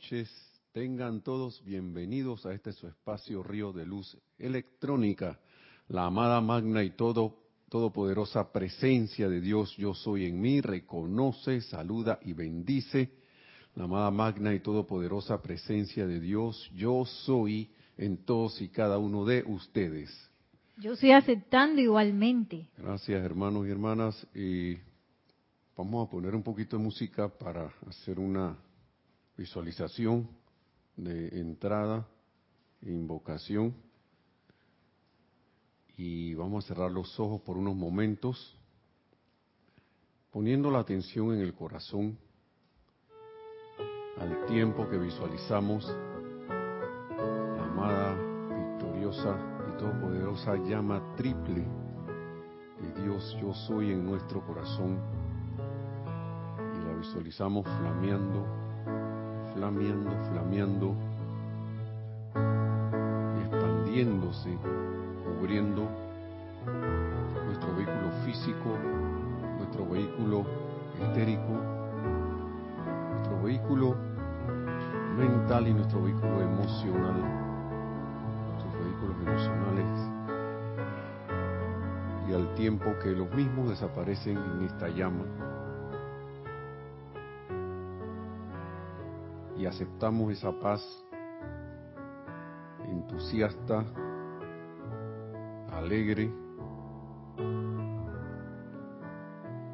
noches. Tengan todos bienvenidos a este su espacio Río de Luz Electrónica. La amada magna y todo todopoderosa presencia de Dios, yo soy en mí, reconoce, saluda y bendice. La amada magna y todopoderosa presencia de Dios, yo soy en todos y cada uno de ustedes. Yo estoy aceptando igualmente. Gracias hermanos y hermanas. Y vamos a poner un poquito de música para hacer una visualización de entrada invocación. Y vamos a cerrar los ojos por unos momentos, poniendo la atención en el corazón al tiempo que visualizamos la amada, victoriosa y todopoderosa llama triple de Dios yo soy en nuestro corazón. Y la visualizamos flameando flameando, flameando expandiéndose, cubriendo nuestro vehículo físico, nuestro vehículo etérico, nuestro vehículo mental y nuestro vehículo emocional, nuestros vehículos emocionales. Y al tiempo que los mismos desaparecen en esta llama, y aceptamos esa paz entusiasta, alegre,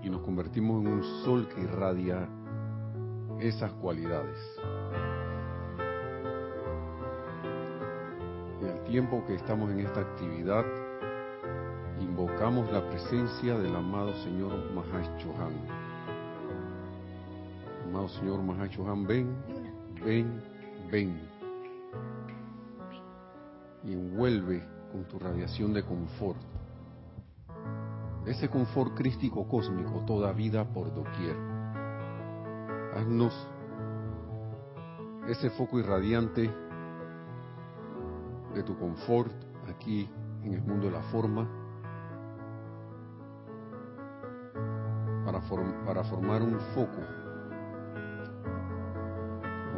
y nos convertimos en un sol que irradia esas cualidades. Y al tiempo que estamos en esta actividad, invocamos la presencia del amado Señor Mahash Chohan. Amado Señor Mahash Chohan, ven ven, ven. Y envuelve con tu radiación de confort. Ese confort crístico cósmico, toda vida por doquier. Haznos ese foco irradiante de tu confort aquí en el mundo de la forma para, para formar un foco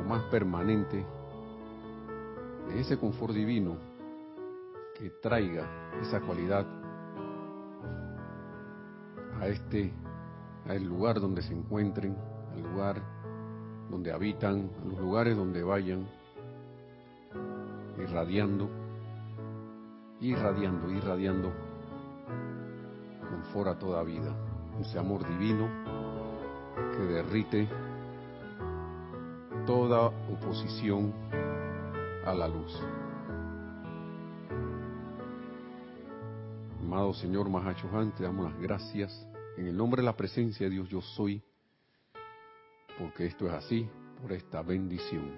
más permanente de ese confort divino que traiga esa cualidad a este al lugar donde se encuentren, al lugar donde habitan, a los lugares donde vayan, irradiando, irradiando, irradiando confort a toda vida, ese amor divino que derrite toda oposición a la luz. Amado Señor Mahachohan, te damos las gracias en el nombre de la presencia de Dios yo soy, porque esto es así, por esta bendición.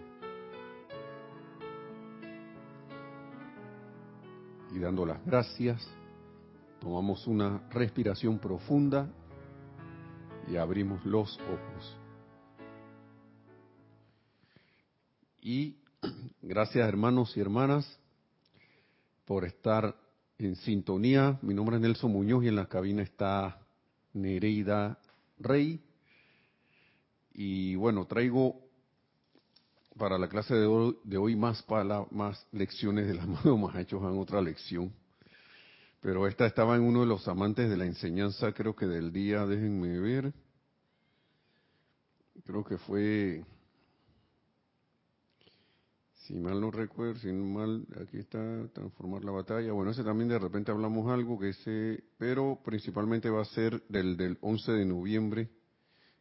Y dando las gracias, tomamos una respiración profunda y abrimos los ojos. Y gracias hermanos y hermanas por estar en sintonía. Mi nombre es Nelson Muñoz y en la cabina está Nereida Rey. Y bueno, traigo para la clase de hoy, más, para, más lecciones de la mano más hechos en otra lección. Pero esta estaba en uno de los amantes de la enseñanza, creo que del día, déjenme ver. Creo que fue si mal no recuerdo, si mal, aquí está, transformar la batalla. Bueno, ese también de repente hablamos algo que ese, pero principalmente va a ser del, del 11 de noviembre,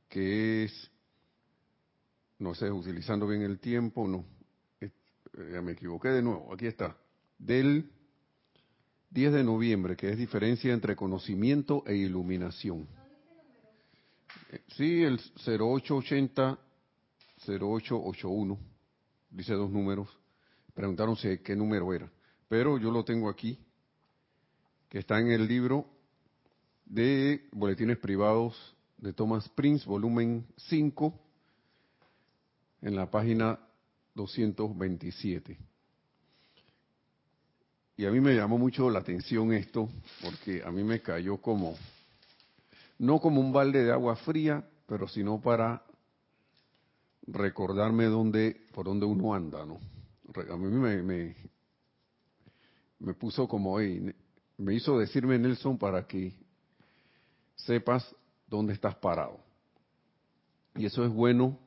que es, no sé, utilizando bien el tiempo, no, eh, ya me equivoqué de nuevo, aquí está, del 10 de noviembre, que es diferencia entre conocimiento e iluminación. Eh, sí, el 0880, 0881 dice dos números. Preguntaron qué número era. Pero yo lo tengo aquí, que está en el libro de Boletines Privados de Thomas Prince, volumen 5, en la página 227. Y a mí me llamó mucho la atención esto, porque a mí me cayó como, no como un balde de agua fría, pero sino para recordarme dónde, por dónde uno anda, ¿no? A mí me, me, me puso como, me hizo decirme Nelson para que sepas dónde estás parado. Y eso es bueno,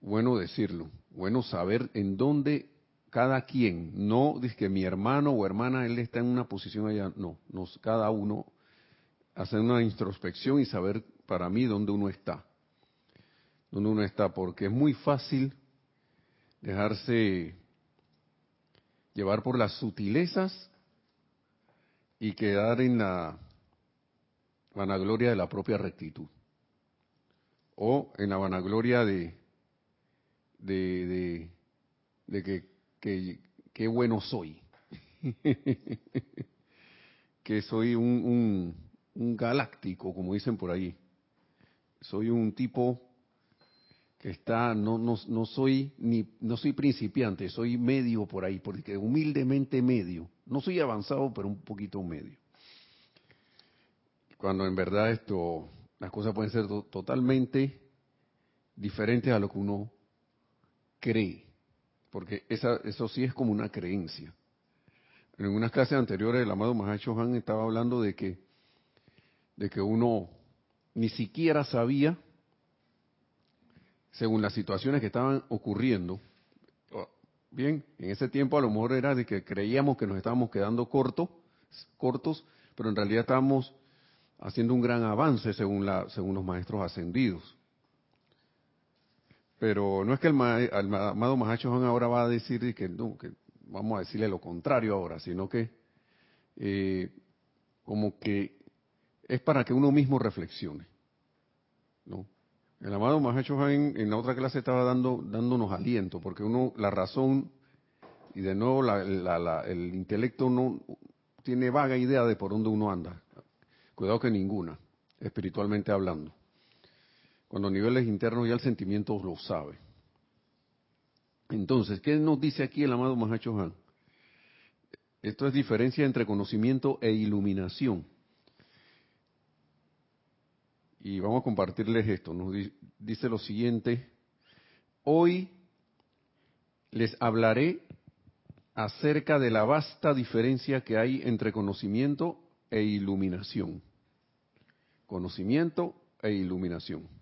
bueno decirlo, bueno saber en dónde cada quien, no dice que mi hermano o hermana, él está en una posición allá, no, nos, cada uno hacer una introspección y saber para mí dónde uno está, dónde uno está, porque es muy fácil dejarse llevar por las sutilezas y quedar en la vanagloria de la propia rectitud o en la vanagloria de de, de, que qué bueno soy. que soy un, un, galáctico, como dicen por ahí. Soy un tipo que está, no, no, no soy ni, no soy principiante, soy medio por ahí, porque humildemente medio. No soy avanzado, pero un poquito medio. Cuando en verdad esto, las cosas pueden ser totalmente diferentes a lo que uno cree porque esa, eso sí es como una creencia. En unas clases anteriores el amado Mahacho Han estaba hablando de que, de que uno ni siquiera sabía, según las situaciones que estaban ocurriendo, bien, en ese tiempo a lo mejor era de que creíamos que nos estábamos quedando cortos, cortos, pero en realidad estábamos haciendo un gran avance según, la, según los maestros ascendidos. Pero no es que el, amado Mahacho Han ahora va a decir que, no, que vamos a decirle lo contrario ahora, sino que eh, como que es para que uno mismo reflexione. ¿no? El amado Mahacho Han en la otra clase estaba dando, dándonos aliento, porque uno, la razón, y de nuevo el intelecto no tiene vaga idea de por dónde uno anda. Cuidado que ninguna, espiritualmente hablando cuando a niveles internos ya el sentimiento lo sabe. Entonces, ¿qué nos dice aquí el amado Mahacho Han? Esto es diferencia entre conocimiento e iluminación. Y vamos a compartirles esto. Nos dice lo siguiente. Hoy les hablaré acerca de la vasta diferencia que hay entre conocimiento e iluminación. Conocimiento e iluminación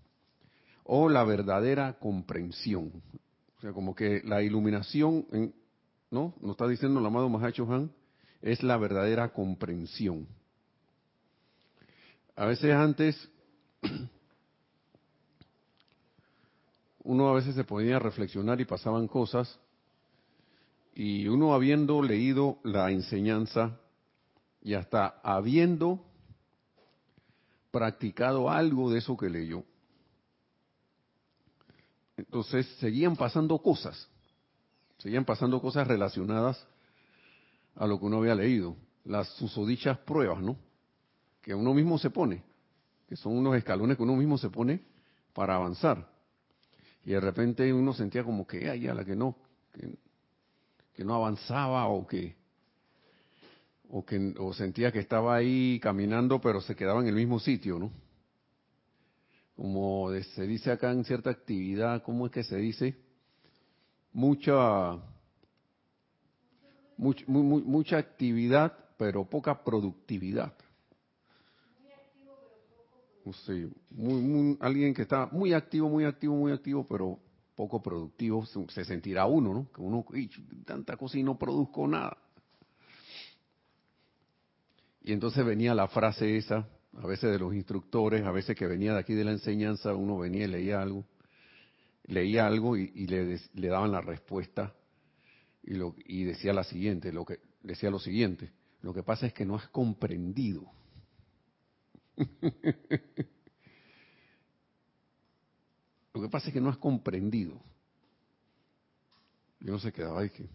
o la verdadera comprensión. O sea, como que la iluminación, ¿no? Nos está diciendo el amado Mahacho Han, es la verdadera comprensión. A veces antes, uno a veces se ponía a reflexionar y pasaban cosas, y uno habiendo leído la enseñanza y hasta habiendo practicado algo de eso que leyó, entonces seguían pasando cosas, seguían pasando cosas relacionadas a lo que uno había leído, las susodichas pruebas, ¿no? Que uno mismo se pone, que son unos escalones que uno mismo se pone para avanzar. Y de repente uno sentía como que, ay, a la que no, que, no avanzaba o que, o que o sentía que estaba ahí caminando pero se quedaba en el mismo sitio, ¿no? como se dice acá en cierta actividad, ¿cómo es que se dice? Mucha, mucha actividad, pero poca productividad. Sí, muy, alguien que está muy activo, muy activo, muy activo, pero poco productivo, se, sentirá uno, ¿no? Que uno, tanta cosa y no produzco nada. Y entonces venía la frase esa, a veces de los instructores, a veces que venía de aquí de la enseñanza, uno venía y leía algo, leía algo y, le, daban la respuesta y, lo, decía la siguiente, lo que decía lo siguiente, lo que pasa es que no has comprendido. lo que pasa es que no has comprendido. Yo no se quedaba ahí que.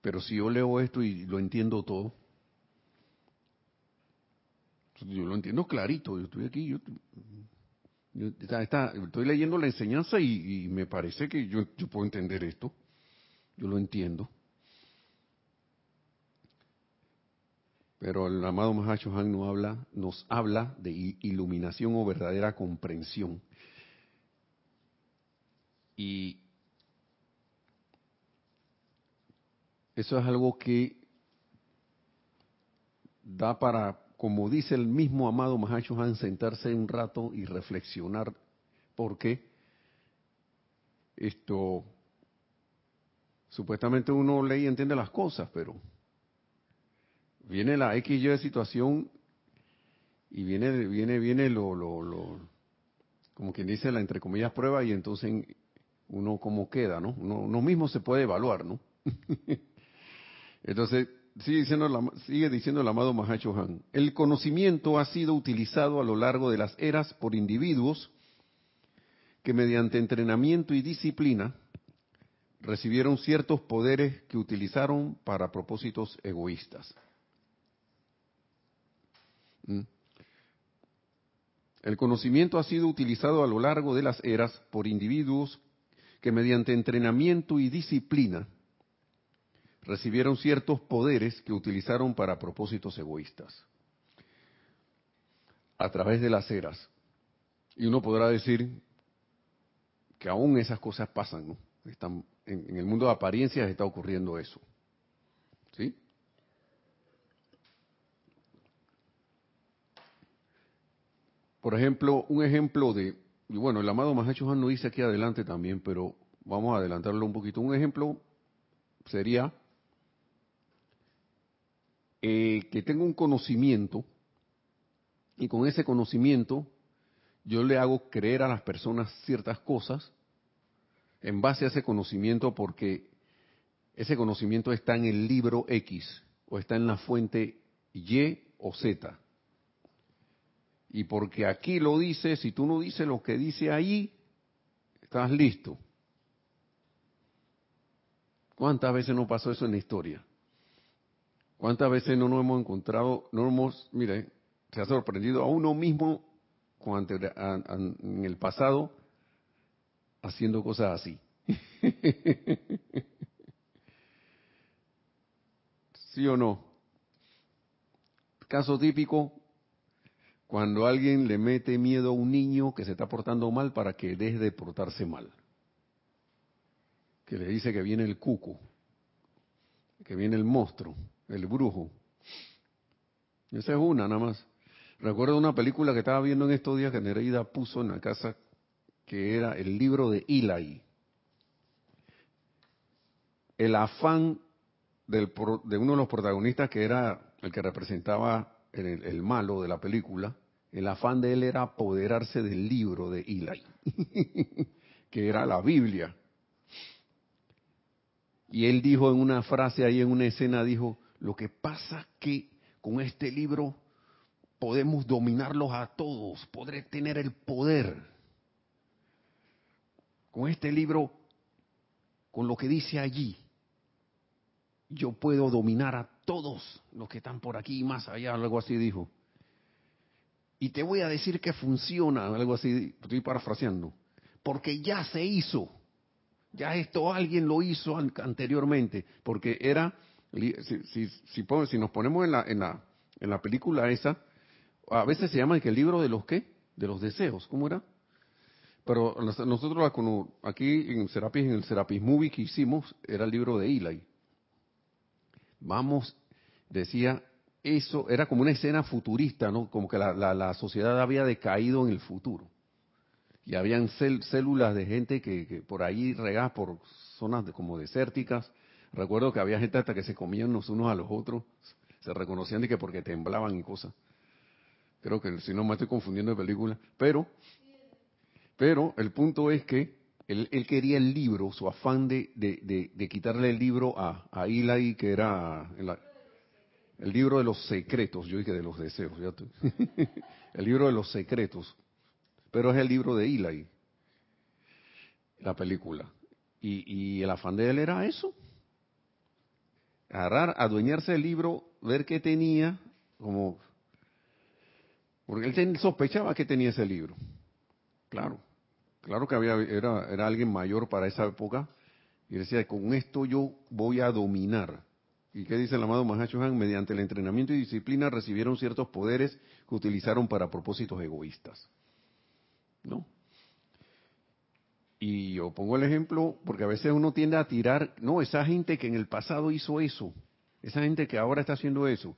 Pero si yo leo esto y lo entiendo todo, yo lo entiendo clarito, yo estoy aquí, yo, estoy leyendo la enseñanza y, me parece que yo, puedo entender esto, yo lo entiendo. Pero el amado Mahacho Han habla, nos habla de iluminación o verdadera comprensión. Y eso es algo que da para, como dice el mismo amado Mahacho Han, sentarse un rato y reflexionar porque esto supuestamente uno lee y entiende las cosas, pero viene la XY situación y viene, viene, viene lo, lo, lo, como quien dice la entre comillas prueba y entonces uno como queda, ¿no? Uno, mismo se puede evaluar, ¿no? entonces, sigue diciendo, sigue diciendo el amado Mahacho Han, el conocimiento ha sido utilizado a lo largo de las eras por individuos que mediante entrenamiento y disciplina recibieron ciertos poderes que utilizaron para propósitos egoístas. ¿Mm? El conocimiento ha sido utilizado a lo largo de las eras por individuos que mediante entrenamiento y disciplina recibieron ciertos poderes que utilizaron para propósitos egoístas. A través de las eras. Y uno podrá decir que aún esas cosas pasan, ¿no? Están, en, en el mundo de apariencias está ocurriendo eso. ¿Sí? Por ejemplo, un ejemplo de, y bueno, el amado Mahacho Han lo dice aquí adelante también, pero vamos a adelantarlo un poquito. Un ejemplo sería que tengo un conocimiento y con ese conocimiento yo le hago creer a las personas ciertas cosas en base a ese conocimiento porque ese conocimiento está en el libro X o está en la fuente Y o Z. Y porque aquí lo dice, si tú no dices lo que dice ahí, estás listo. ¿Cuántas veces no pasó eso en la historia? ¿Cuántas veces no nos hemos encontrado, no hemos, mire, se ha sorprendido a uno mismo en el pasado haciendo cosas así? ¿Sí o no? Caso típico, cuando alguien le mete miedo a un niño que se está portando mal para que deje de portarse mal. Que le dice que viene el cuco, que viene el monstruo, el brujo. Esa es una nada más. Recuerdo una película que estaba viendo en estos días que Nereida puso en la casa, que era el libro de Eli. El afán del, de uno de los protagonistas, que era el que representaba el, malo de la película, el afán de él era apoderarse del libro de Eli, que era la Biblia. Y él dijo en una frase ahí en una escena, dijo, lo que pasa que con este libro podemos dominarlos a todos, podré tener el poder. Con este libro, con lo que dice allí, yo puedo dominar a todos los que están por aquí y más allá, algo así dijo. Y te voy a decir que funciona, algo así, estoy parafraseando, porque ya se hizo. Ya esto alguien lo hizo anteriormente, porque era, si, si, si, nos ponemos en la, en, la, en la película esa, a veces se llama el libro de los qué, de los deseos, ¿cómo era? Pero nosotros aquí en Serapis, en el Serapis Movie que hicimos, era el libro de Eli. Vamos, decía, eso era como una escena futurista, ¿no? Como que la, la, sociedad había decaído en el futuro. Y habían células de gente que, por ahí regadas por zonas como desérticas. Recuerdo que había gente hasta que se comían los unos a los otros. Se reconocían de que porque temblaban y cosas. Creo que si no me estoy confundiendo de película. Pero, pero el punto es que él, quería el libro, su afán de, de, quitarle el libro a, a que era el libro de los secretos, yo dije de los deseos, el libro de los secretos, pero es el libro de Eli, la película. Y, y el afán de él era eso, agarrar, adueñarse del libro, ver qué tenía, como... Porque él sospechaba que tenía ese libro, claro. Claro que había, era, era alguien mayor para esa época y decía, con esto yo voy a dominar. ¿Y qué dice el amado Mahacho Han? Mediante el entrenamiento y disciplina recibieron ciertos poderes que utilizaron para propósitos egoístas. ¿No? Y yo pongo el ejemplo porque a veces uno tiende a tirar, no, esa gente que en el pasado hizo eso, esa gente que ahora está haciendo eso.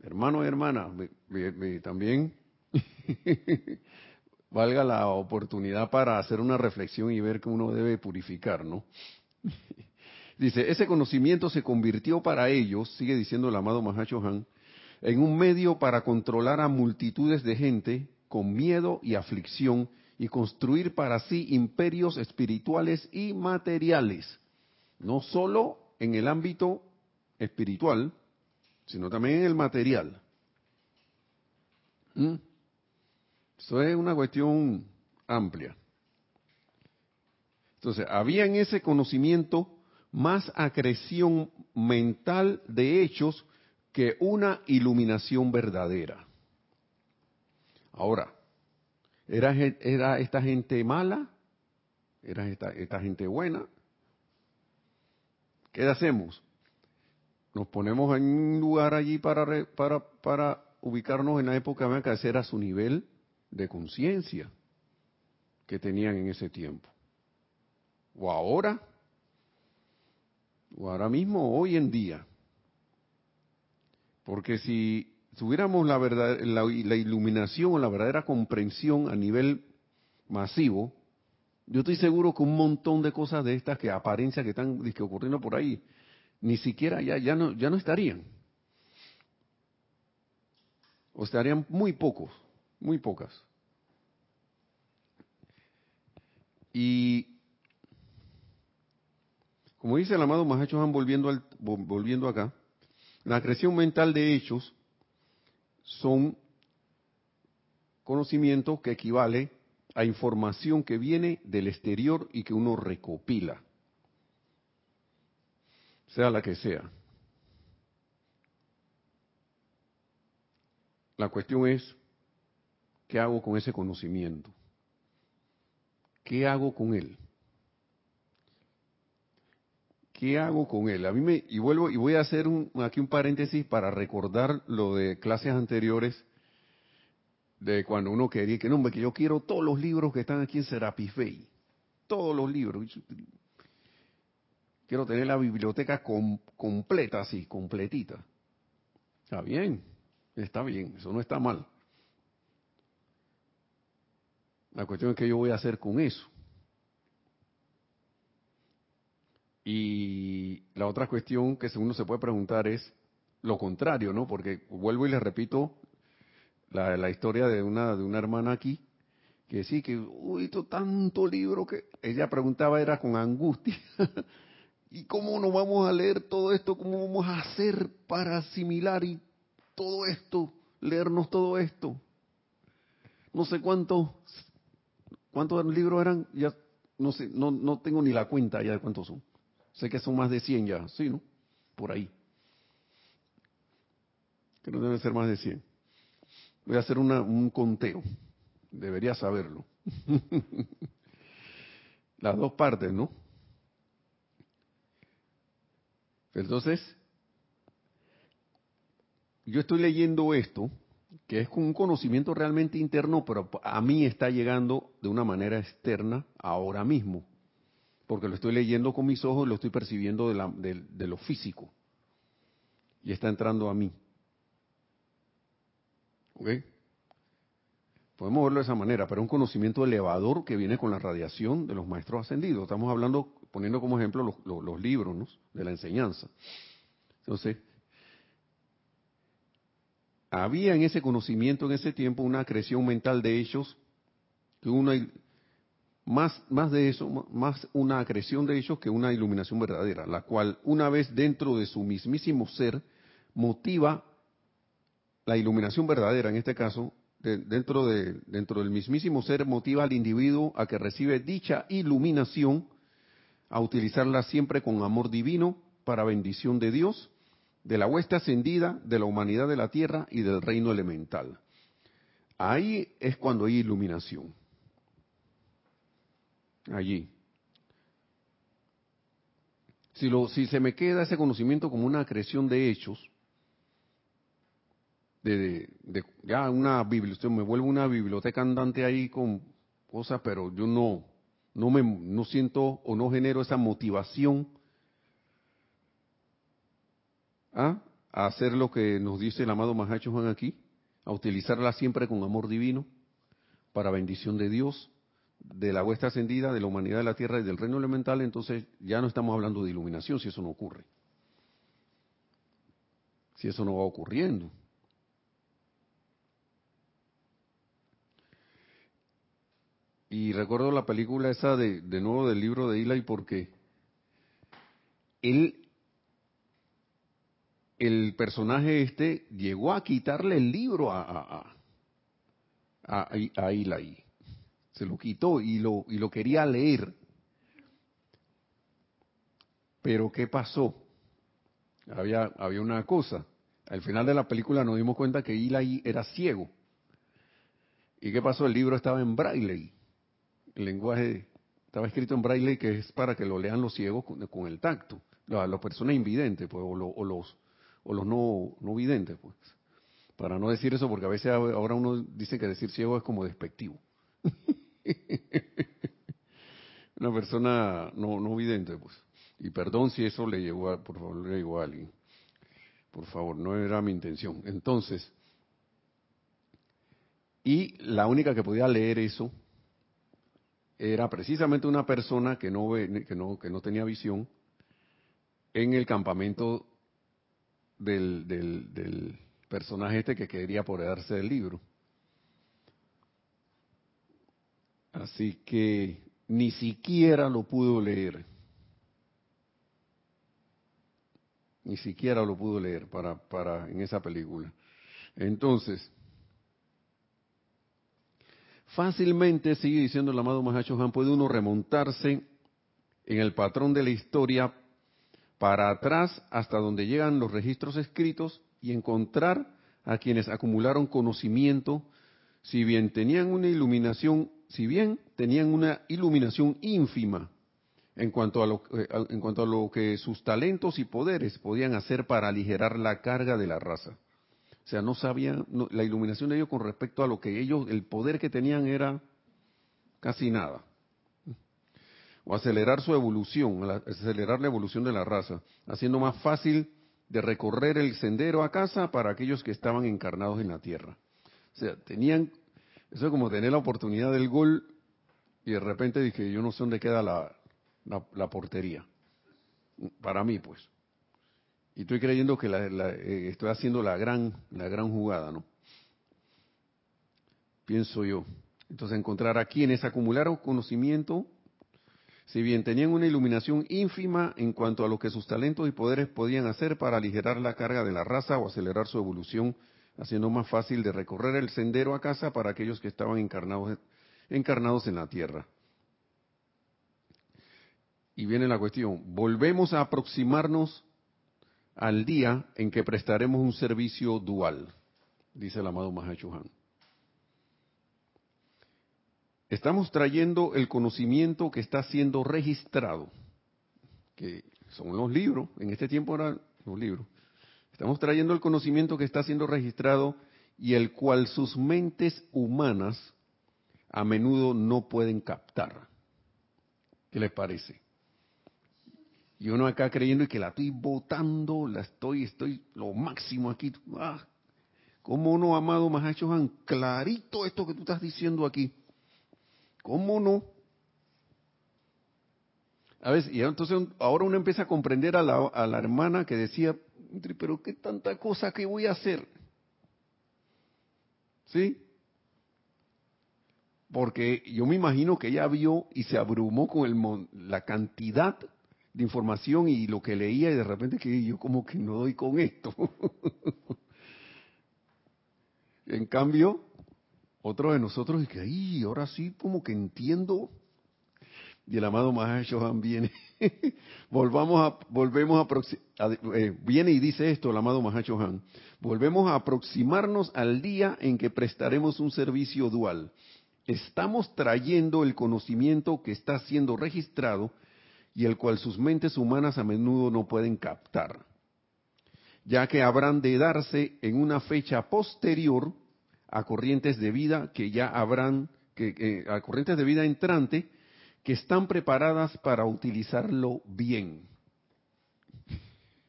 Hermano y hermana, también valga la oportunidad para hacer una reflexión y ver que uno debe purificar, ¿no? Dice, ese conocimiento se convirtió para ellos, sigue diciendo el amado Mahacho Han, en un medio para controlar a multitudes de gente con miedo y aflicción y construir para sí imperios espirituales y materiales, no solo en el ámbito espiritual, sino también en el material. ¿Mm? Eso es una cuestión amplia. Entonces, había en ese conocimiento más acreción mental de hechos que una iluminación verdadera. Ahora, ¿era, era esta gente mala? ¿Era esta, esta gente buena? ¿Qué hacemos? Nos ponemos en un lugar allí para, para, para ubicarnos en la época de que era su nivel de conciencia que tenían en ese tiempo. O ahora, o ahora mismo, hoy en día. Porque si tuviéramos la, verdad, la, iluminación o la verdadera comprensión a nivel masivo, yo estoy seguro que un montón de cosas de estas que apariencia que están ocurriendo por ahí, ni siquiera ya, ya, no, ya no estarían. O estarían muy pocos, muy pocas. Y como dice el amado Mahacho Han volviendo, al, volviendo acá, la creación mental de hechos son conocimientos que equivale a información que viene del exterior y que uno recopila, sea la que sea. La cuestión es, ¿qué hago con ese conocimiento? ¿Qué hago con él? ¿Qué hago con él? A mí me, y vuelvo, y voy a hacer aquí un paréntesis para recordar lo de clases anteriores, de cuando uno quería, que no, que yo quiero todos los libros que están aquí en Serapis todos los libros. Quiero tener la biblioteca completa, así, completita. Está bien, está bien, eso no está mal. La cuestión es que yo voy a hacer con eso. Y la otra cuestión que uno se puede preguntar es lo contrario, ¿no? Porque vuelvo y le repito la, historia de una, de una hermana aquí, que sí, que, uy, tanto libro que ella preguntaba era con angustia. ¿Y cómo nos vamos a leer todo esto? ¿Cómo vamos a hacer para asimilar y todo esto, leernos todo esto? No sé cuántos, cuántos libros eran, ya no sé, no, no tengo ni la cuenta ya de cuántos son. Sé que son más de 100 ya, ¿sí, no? Por ahí. Que no deben ser más de 100. Voy a hacer un conteo. Debería saberlo. Las dos partes, ¿no? Entonces, yo estoy leyendo esto, que es un conocimiento realmente interno, pero a mí está llegando de una manera externa ahora mismo porque lo estoy leyendo con mis ojos y lo estoy percibiendo de, lo físico. Y está entrando a mí. ¿Ok? Podemos verlo de esa manera, pero es un conocimiento elevador que viene con la radiación de los maestros ascendidos. Estamos hablando, poniendo como ejemplo los, libros de la enseñanza. Entonces, había en ese conocimiento en ese tiempo una creación mental de ellos que uno más, más de eso, más una acreción de ellos que una iluminación verdadera, la cual una vez dentro de su mismísimo ser motiva la iluminación verdadera, en este caso, dentro, de, dentro del mismísimo ser motiva al individuo a que recibe dicha iluminación, a utilizarla siempre con amor divino para bendición de Dios, de la huesta ascendida, de la humanidad de la tierra y del reino elemental. Ahí es cuando hay iluminación allí. Si, lo, si se me queda ese conocimiento como una creación de hechos, de, ya una biblioteca, me vuelvo una biblioteca andante ahí con cosas, pero yo no, no me no siento o no genero esa motivación a, hacer lo que nos dice el amado Mahacho Juan aquí, a utilizarla siempre con amor divino para bendición de Dios, de la huesta ascendida, de la humanidad de la tierra y del reino elemental, entonces ya no estamos hablando de iluminación si eso no ocurre. Si eso no va ocurriendo. Y recuerdo la película esa de, de nuevo del libro de Eli porque él, el personaje este, llegó a quitarle el libro a, a, a, a. Se lo quitó y lo, y lo quería leer. Pero ¿qué pasó? Había, había una cosa. Al final de la película nos dimos cuenta que Eli era ciego. ¿Y qué pasó? El libro estaba en braille el lenguaje estaba escrito en braille que es para que lo lean los ciegos con, el tacto, las, personas invidentes pues, o, los o los no, no videntes, pues. Para no decir eso, porque a veces ahora uno dice que decir ciego es como despectivo. Una persona no, no vidente, pues. Y perdón si eso le llegó a, por favor, le llegó a alguien. Por favor, no era mi intención. Entonces, y la única que podía leer eso era precisamente una persona que no, que no, que no tenía visión en el campamento del, del, personaje este que quería apoderarse del libro. Así que ni siquiera lo pudo leer. Ni siquiera lo pudo leer para, para en esa película. Entonces, Fácilmente, sigue diciendo el amado Mahacho Han, puede uno remontarse en el patrón de la historia para atrás hasta donde llegan los registros escritos y encontrar a quienes acumularon conocimiento, si bien tenían una iluminación, si bien tenían una iluminación ínfima en cuanto a lo, eh, en cuanto a lo que sus talentos y poderes podían hacer para aligerar la carga de la raza. O sea, no sabían, la iluminación de ellos con respecto a lo que ellos, el poder que tenían era casi nada. O acelerar su evolución, acelerar la evolución de la raza, haciendo más fácil de recorrer el sendero a casa para aquellos que estaban encarnados en la tierra. O sea, tenían, eso es como tener la oportunidad del gol y de repente dije, yo no sé dónde queda la, la portería. Para mí, pues y estoy creyendo que eh, estoy haciendo la gran, la gran jugada, ¿no? Pienso yo. Entonces encontrar a quienes acumularon conocimiento, si bien tenían una iluminación ínfima en cuanto a lo que sus talentos y poderes podían hacer para aligerar la carga de la raza o acelerar su evolución, haciendo más fácil de recorrer el sendero a casa para aquellos que estaban encarnados, en la tierra. Y viene la cuestión, ¿volvemos a aproximarnos al día en que prestaremos un servicio dual, dice el amado Mahachuhan. Estamos trayendo el conocimiento que está siendo registrado, que son los libros, en este tiempo eran los libros. Estamos trayendo el conocimiento que está siendo registrado y el cual sus mentes humanas a menudo no pueden captar. ¿Qué les parece? Y uno acá creyendo y que la estoy votando, la estoy, estoy lo máximo aquí. Ah, ¿Cómo no, amado Mahacho Clarito esto que tú estás diciendo aquí. ¿Cómo no? A ver, y entonces ahora uno empieza a comprender a la, hermana que decía, pero qué tanta cosa que voy a hacer. ¿Sí? Porque yo me imagino que ella vio y se abrumó con la cantidad de información y lo que leía y de repente que yo como que no doy con esto. en cambio, otro de nosotros es que, ahí ahora sí como que entiendo. Y el amado Mahash viene, volvamos volvemos a, eh, viene y dice esto el amado Mahash volvemos a aproximarnos al día en que prestaremos un servicio dual. Estamos trayendo el conocimiento que está siendo registrado y el cual sus mentes humanas a menudo no pueden captar, ya que habrán de darse en una fecha posterior a corrientes de vida que ya habrán, que, a corrientes de vida entrante que están preparadas para utilizarlo bien.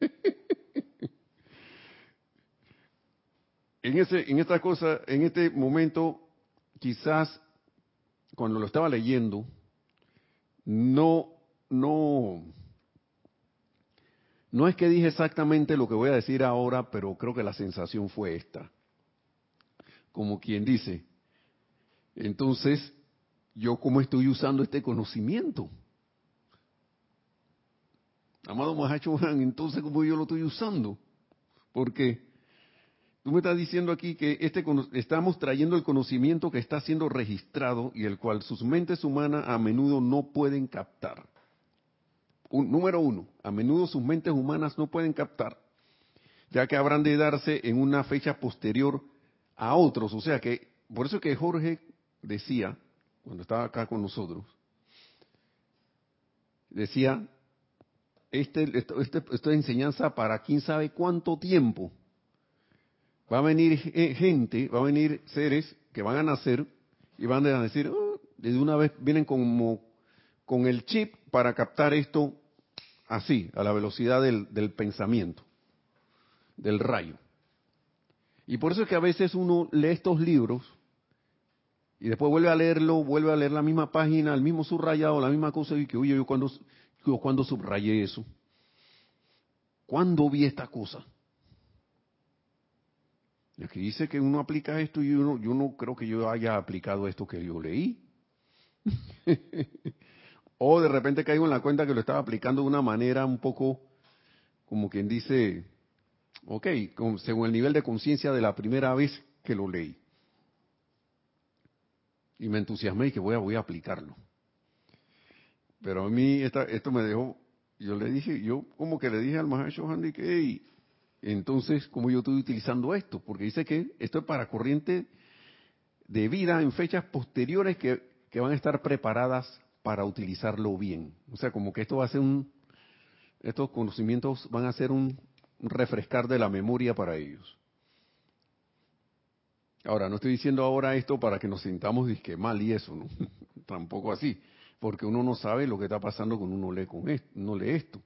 en, ese, en esta cosa, en este momento, quizás cuando lo estaba leyendo, no, no, no es que dije exactamente lo que voy a decir ahora, pero creo que la sensación fue esta. Como quien dice, entonces, ¿yo cómo estoy usando este conocimiento? Amado Mahacho entonces, ¿cómo yo lo estoy usando? Porque tú me estás diciendo aquí que este, estamos trayendo el conocimiento que está siendo registrado y el cual sus mentes humanas a menudo no pueden captar. número uno, a menudo sus mentes humanas no pueden captar, ya que habrán de darse en una fecha posterior a otros. O sea que, por eso que Jorge decía, cuando estaba acá con nosotros, decía, este, este, esta enseñanza para quién sabe cuánto tiempo. Va a venir gente, va a venir seres que van a nacer y van a decir, oh", desde una vez vienen como con el chip para captar esto así, a la velocidad del, del pensamiento, del rayo. Y por eso es que a veces uno lee estos libros y después vuelve a leerlo, vuelve a leer la misma página, el mismo subrayado, la misma cosa, y que, oye, yo cuando, yo cuando subrayé eso, ¿cuándo vi esta cosa? Y aquí dice que uno aplica esto y yo yo no creo que yo haya aplicado esto que yo leí. o de repente caigo en la cuenta que lo estaba aplicando de una manera un poco, como quien dice, ok, según el nivel de conciencia de la primera vez que lo leí y me entusiasmé y que voy a, voy a aplicarlo. Pero a mí esto me dejó, yo le dije, yo como que le dije al Mahacho Handy que, entonces, ¿cómo yo estoy utilizando esto? Porque dice que esto es para corriente de vida en fechas posteriores que, que van a estar preparadas para utilizarlo bien. O sea, como que esto va a ser un, estos conocimientos van a ser un refrescar de la memoria para ellos. Ahora, no estoy diciendo ahora esto para que nos sintamos disque mal y eso, ¿no? Tampoco así, porque uno no sabe lo que está pasando cuando uno lee, con esto, no lee esto.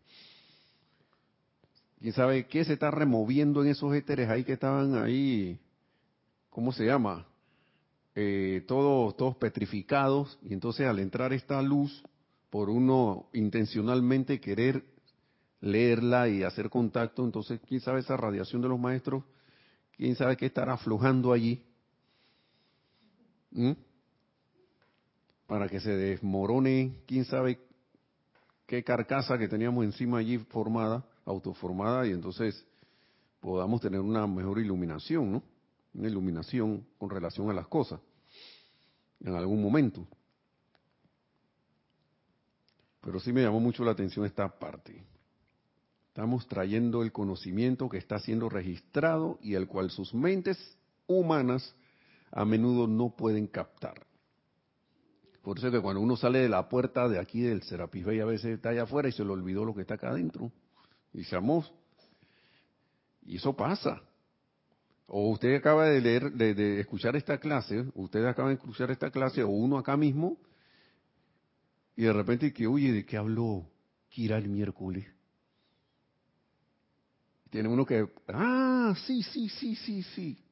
¿Quién sabe qué se está removiendo en esos éteres ahí que estaban ahí? ¿Cómo se llama? Eh, todos, todos petrificados, y entonces al entrar esta luz, por uno intencionalmente querer leerla y hacer contacto, entonces quién sabe esa radiación de los maestros quién sabe qué estará aflojando allí. Para que se desmorone, quién sabe qué carcasa que teníamos encima allí formada, autoformada, y entonces podamos tener una mejor iluminación, ¿no? Una iluminación con relación a las cosas, en algún momento. Pero sí me llamó mucho la atención esta parte. Estamos trayendo el conocimiento que está siendo registrado y el cual sus mentes humanas a menudo no pueden captar. Por eso que cuando uno sale de la puerta de aquí del Serapis Bay a veces está allá afuera y se le olvidó lo que está acá adentro. Y se amó. Y eso pasa. O usted acaba de leer, de, escuchar esta clase, usted acaba de escuchar esta clase, o uno acá mismo, y de repente que, oye, ¿de qué habló Kira el miércoles? Tiene uno que, ah, sí, sí, sí, sí, sí.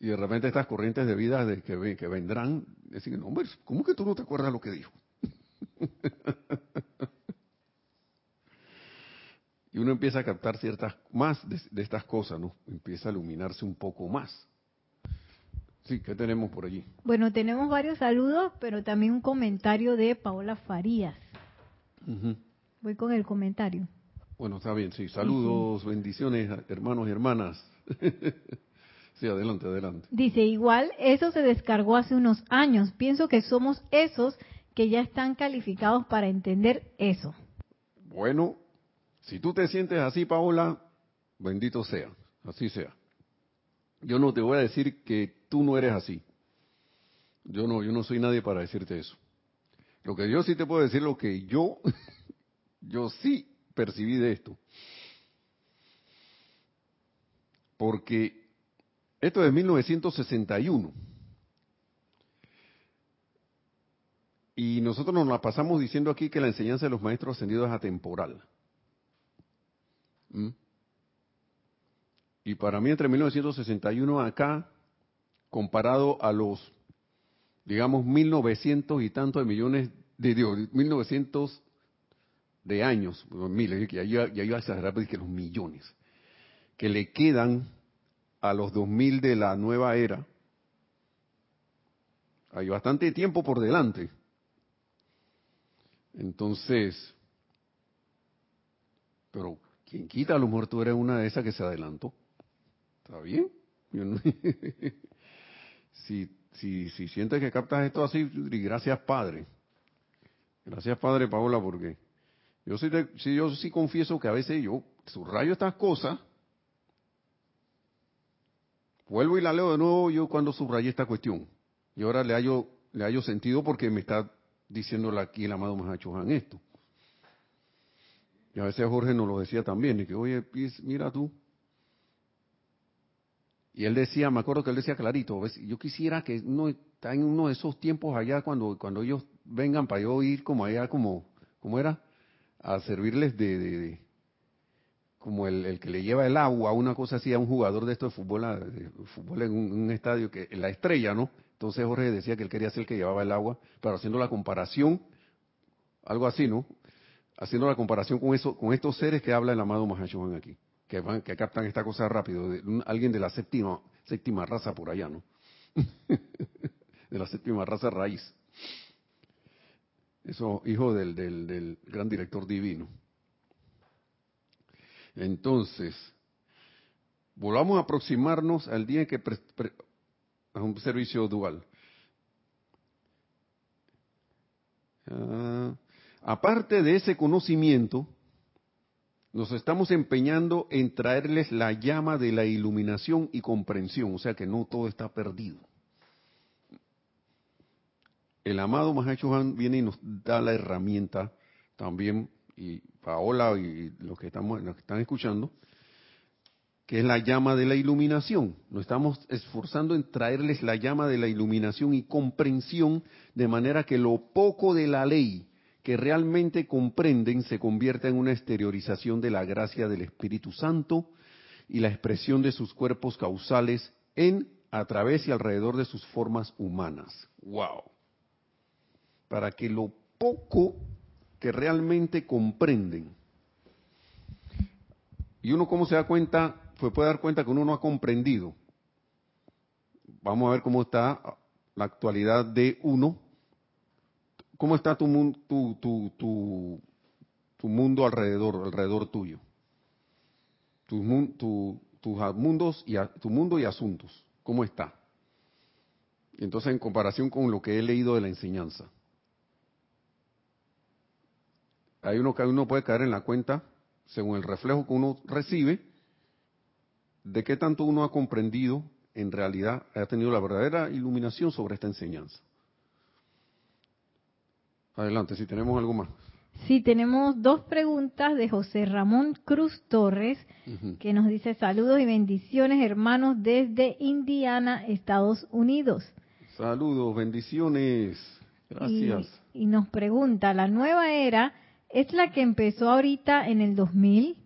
Y de repente estas corrientes de vida de que, que vendrán, decir, no, hombre, ¿cómo que tú no te acuerdas lo que dijo? y uno empieza a captar ciertas más de, de, estas cosas, ¿no? Empieza a iluminarse un poco más. Sí, ¿qué tenemos por allí? Bueno, tenemos varios saludos, pero también un comentario de Paola Farías. Voy con el comentario. Bueno, está bien, sí. Saludos, bendiciones, hermanos y hermanas. sí, adelante, adelante. Dice, igual, eso se descargó hace unos años. Pienso que somos esos que ya están calificados para entender eso. Bueno, si tú te sientes así, Paola, bendito sea, así sea. Yo no te voy a decir que tú no eres así. Yo no, yo no soy nadie para decirte eso. Lo que yo sí te puedo decir, lo que yo yo sí percibí de esto. Porque esto es de 1961. Y nosotros nos la pasamos diciendo aquí que la enseñanza de los maestros ascendidos es atemporal. ¿Mm? Y para mí entre 1961 acá, comparado a los, digamos, 1900 y tantos de millones de, digo, 1900 de años, miles, ya iba, ya iba a exagerar, que los millones, que le quedan a los 2000 de la nueva era, hay bastante tiempo por delante. Entonces, pero quien quita, a lo mejor eres una de esas que se adelantó. ¿Está bien? si, si, si sientes que captas esto así, gracias Padre. Gracias Padre Paola, porque yo sí, yo sí confieso que a veces yo subrayo estas cosas, vuelvo y la leo de nuevo yo cuando subrayé esta cuestión. Y ahora le hallo, le hallo sentido porque me está diciéndole aquí el amado Mahacho esto. Y a veces Jorge nos lo decía también, y que, oye, mira tú, y él decía, me acuerdo que él decía clarito, yo quisiera que uno está en uno de esos tiempos allá cuando, cuando ellos vengan para yo ir como allá, como, ¿cómo era? A servirles de, como el, que le lleva el agua, una cosa así a un jugador de esto de fútbol, fútbol en un, estadio, que la estrella, ¿no? Entonces Jorge decía que él quería ser el que llevaba el agua, pero haciendo la comparación, algo así, ¿no? Haciendo la comparación con eso, con estos seres que habla el amado Mahashohan aquí que, van, que captan esta cosa rápido, de, alguien de la séptima, séptima raza por allá, ¿no? de la séptima raza raíz. Eso, hijo del, del, gran director divino. Entonces, volvamos a aproximarnos al día en que a un servicio dual. Ah, aparte de ese conocimiento, nos estamos empeñando en traerles la llama de la iluminación y comprensión, o sea que no todo está perdido. El amado Mahacho Han viene y nos da la herramienta también, y Paola y los que, estamos, los que están escuchando, que es la llama de la iluminación. Nos estamos esforzando en traerles la llama de la iluminación y comprensión, de manera que lo poco de la ley que realmente comprenden se convierte en una exteriorización de la gracia del Espíritu Santo y la expresión de sus cuerpos causales en, a través y alrededor de sus formas humanas. ¡Wow! Para que lo poco que realmente comprenden, y uno cómo se da cuenta, pues puede dar cuenta que uno no ha comprendido. Vamos a ver cómo está la actualidad de uno ¿Cómo está tu, tu, tu, tu, tu mundo alrededor, alrededor tuyo? tus mundos y tu mundo y asuntos. ¿Cómo está? Entonces, en comparación con lo que he leído de la enseñanza, hay uno que uno puede caer en la cuenta, según el reflejo que uno recibe, de qué tanto uno ha comprendido, en realidad, ha tenido la verdadera iluminación sobre esta enseñanza. Adelante, si tenemos algo más. Sí, tenemos dos preguntas de José Ramón Cruz Torres, que nos dice saludos y bendiciones hermanos desde Indiana, Estados Unidos. Saludos, bendiciones. Gracias. Y, y nos pregunta, ¿la nueva era es la que empezó ahorita en el 2000?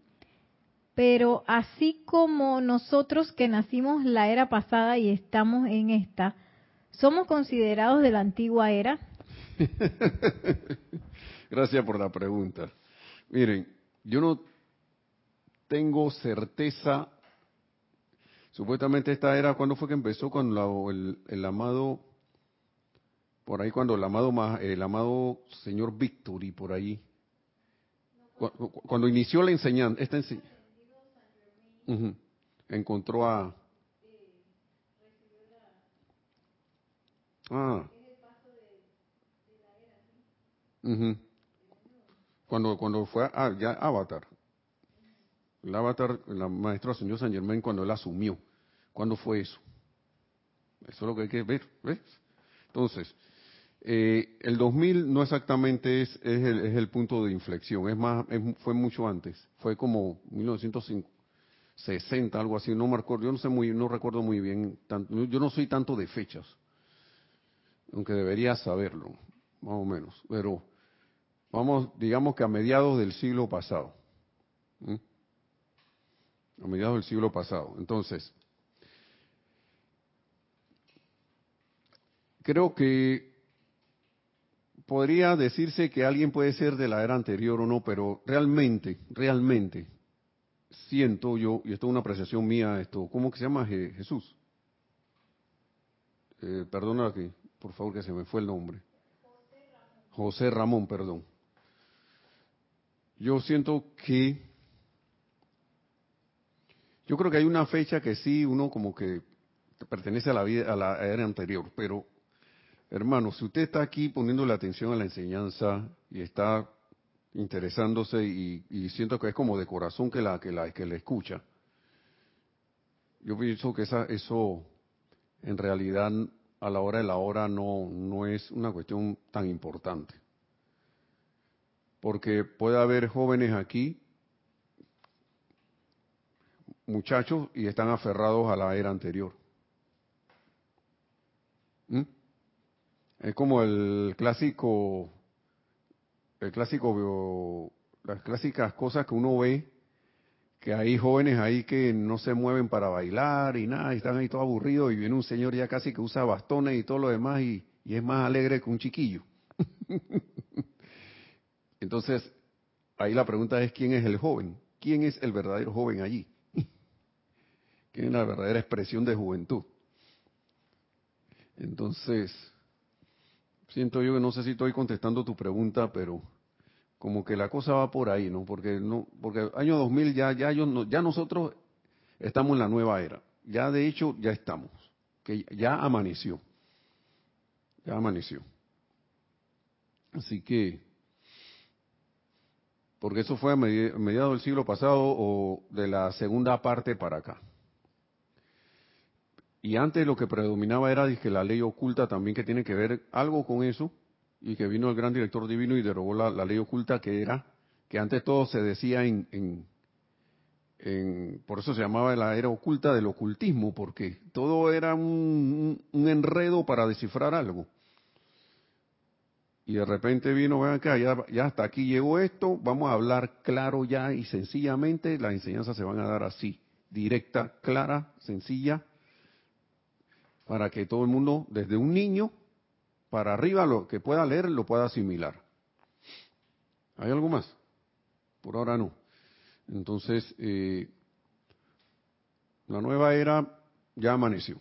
Pero así como nosotros que nacimos la era pasada y estamos en esta, ¿somos considerados de la antigua era? Gracias por la pregunta. Miren, yo no tengo certeza. Supuestamente esta era, ¿cuándo fue que empezó con el, amado, por ahí cuando el amado, el amado señor Victory, por ahí, cuando, inició la enseñanza, encontró a... Ah, cuando, cuando fue a, ya Avatar, el Avatar, la maestra señor San Germain, cuando él asumió, ¿cuándo fue eso? Eso es lo que hay que ver, ¿ves? Entonces, eh, el 2000 no exactamente es, es, el, es, el, punto de inflexión, es más, fue mucho antes, fue como 1960, algo así, no acuerdo, yo no sé muy, no recuerdo muy bien, tanto, yo no soy tanto de fechas, aunque debería saberlo más o menos, pero vamos, digamos que a mediados del siglo pasado. A mediados del siglo pasado. Entonces, creo que podría decirse que alguien puede ser de la era anterior o no, pero realmente, realmente, siento yo, y esto es una apreciación mía, esto, ¿cómo que se llama Jesús? Eh, por favor, que se me fue el nombre. José Ramón, perdón. Yo siento que, yo creo que hay una fecha que sí, uno como que pertenece a la vida, a la era anterior, pero hermano, si usted está aquí poniendo la atención a la enseñanza y está interesándose y, siento que es como de corazón que la que la que le escucha. Yo pienso que esa, eso en realidad a la hora de la hora no no es una cuestión tan importante. Porque puede haber jóvenes aquí muchachos y están aferrados a la era anterior. ¿Mm? Es como el clásico el clásico, las clásicas cosas que uno ve, que hay jóvenes ahí que no se mueven para bailar y nada, y están ahí todo aburridos y viene un señor ya casi que usa bastones y todo lo demás y, es más alegre que un chiquillo. Entonces, ahí la pregunta es quién es el joven, quién es el verdadero joven allí, quién es la verdadera expresión de juventud. Entonces, siento yo que no sé si estoy contestando tu pregunta, pero como que la cosa va por ahí, ¿no? Porque no, porque año 2000 ya ya yo, ya nosotros estamos en la nueva era. Ya de hecho ya estamos, que ya amaneció. Ya amaneció. Así que porque eso fue a mediados del siglo pasado o de la segunda parte para acá. Y antes lo que predominaba era que la ley oculta también que tiene que ver algo con eso, y que vino el gran director divino y derogó la, ley oculta que era, que antes todo se decía en, en, por eso se llamaba la era oculta del ocultismo, porque todo era un, enredo para descifrar algo. Y de repente vino, ven acá, ya, ya hasta aquí llegó esto, vamos a hablar claro ya y sencillamente, las enseñanzas se van a dar así, directa, clara, sencilla, para que todo el mundo, desde un niño para arriba, lo que pueda leer, lo pueda asimilar. ¿Hay algo más? Por ahora no. Entonces, eh, la nueva era ya amaneció.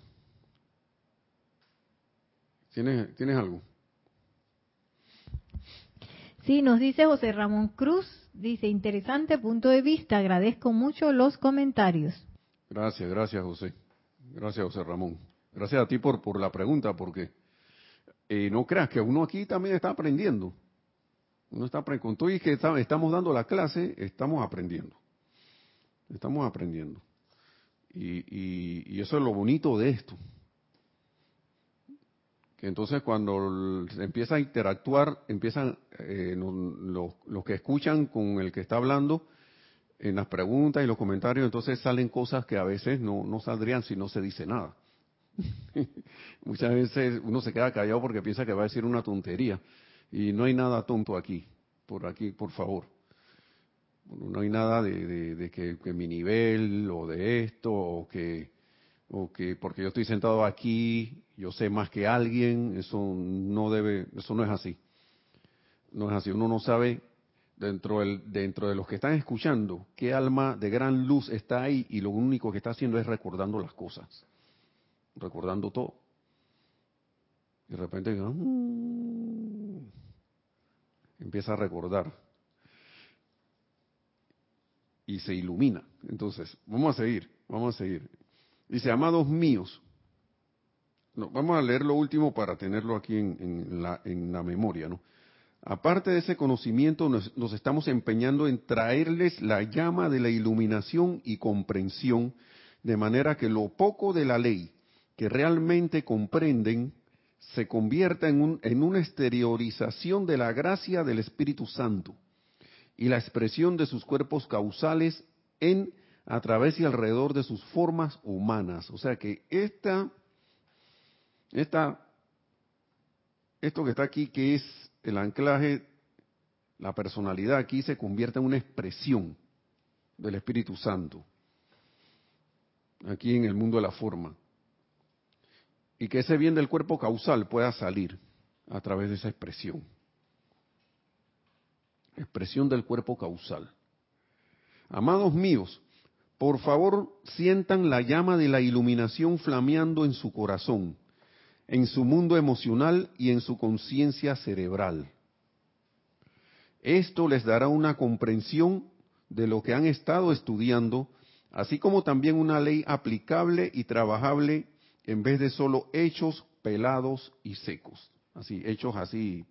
¿Tienes, ¿Tienes algo? Sí, nos dice José Ramón Cruz, dice, interesante punto de vista, agradezco mucho los comentarios. Gracias, gracias José. Gracias José Ramón. Gracias a ti por, por la pregunta, porque eh, no creas que uno aquí también está aprendiendo. Uno está con todo y que estamos dando la clase, estamos aprendiendo. Estamos aprendiendo. Y, eso es lo bonito de esto. Que entonces cuando empieza a interactuar, empiezan eh, los que escuchan con el que está hablando, en las preguntas y los comentarios, entonces salen cosas que a veces no, no saldrían si no se dice nada. Muchas veces uno se queda callado porque piensa que va a decir una tontería. Y no hay nada tonto aquí, por aquí, por favor. no hay nada de, que, mi nivel o de esto o que, o que porque yo estoy sentado aquí yo sé más que alguien, eso no debe, eso no es así. No es así, uno no sabe dentro, del, dentro de los que están escuchando qué alma de gran luz está ahí y lo único que está haciendo es recordando las cosas recordando todo. Y de repente mm", empieza a recordar. Y se ilumina. Entonces, vamos a seguir, vamos a seguir. Dice, amados míos. Vamos a leer lo último para tenerlo aquí en, la, en la memoria, ¿no? Aparte de ese conocimiento, nos, estamos empeñando en traerles la llama de la iluminación y comprensión, de manera que lo poco de la ley que realmente comprenden se convierta en, una exteriorización de la gracia del Espíritu Santo y la expresión de sus cuerpos causales en, a través y alrededor de sus formas humanas. O sea que esta, esta, esto que está aquí, que es el anclaje, la personalidad aquí se convierte en una expresión del Espíritu Santo, aquí en el mundo de la forma. Y que ese bien del cuerpo causal pueda salir a través de esa expresión. Expresión del cuerpo causal. Amados míos, por favor sientan la llama de la iluminación flameando en su corazón, en su mundo emocional y en su conciencia cerebral. Esto les dará una comprensión de lo que han estado estudiando, así como también una ley aplicable y trabajable en vez de solo hechos pelados y secos. Así, hechos así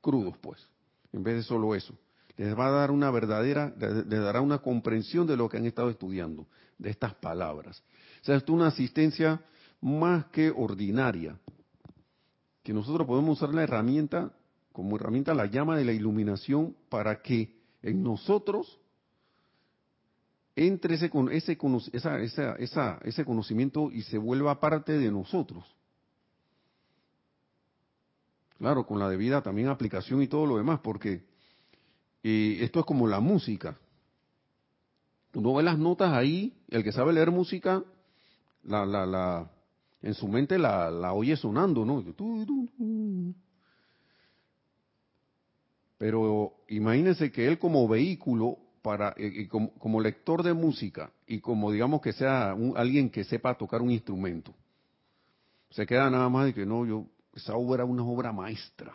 crudos, pues, en vez de solo eso les va a dar una verdadera, les dará una comprensión de lo que han estado estudiando, de estas palabras. O sea, es una asistencia más que ordinaria, que nosotros podemos usar la herramienta, como herramienta la llama de la iluminación, para que en nosotros entre ese, ese, esa, esa, ese conocimiento y se vuelva parte de nosotros. Claro, con la debida también aplicación y todo lo demás, porque y esto es como la música. Uno ve las notas ahí, el que sabe leer música, la, la, la, en su mente la, la oye sonando, ¿no? Pero imagínense que él como vehículo, para, eh, como, lector de música y como digamos que sea alguien que sepa tocar un instrumento, se queda nada más de que no, yo, esa obra es una obra maestra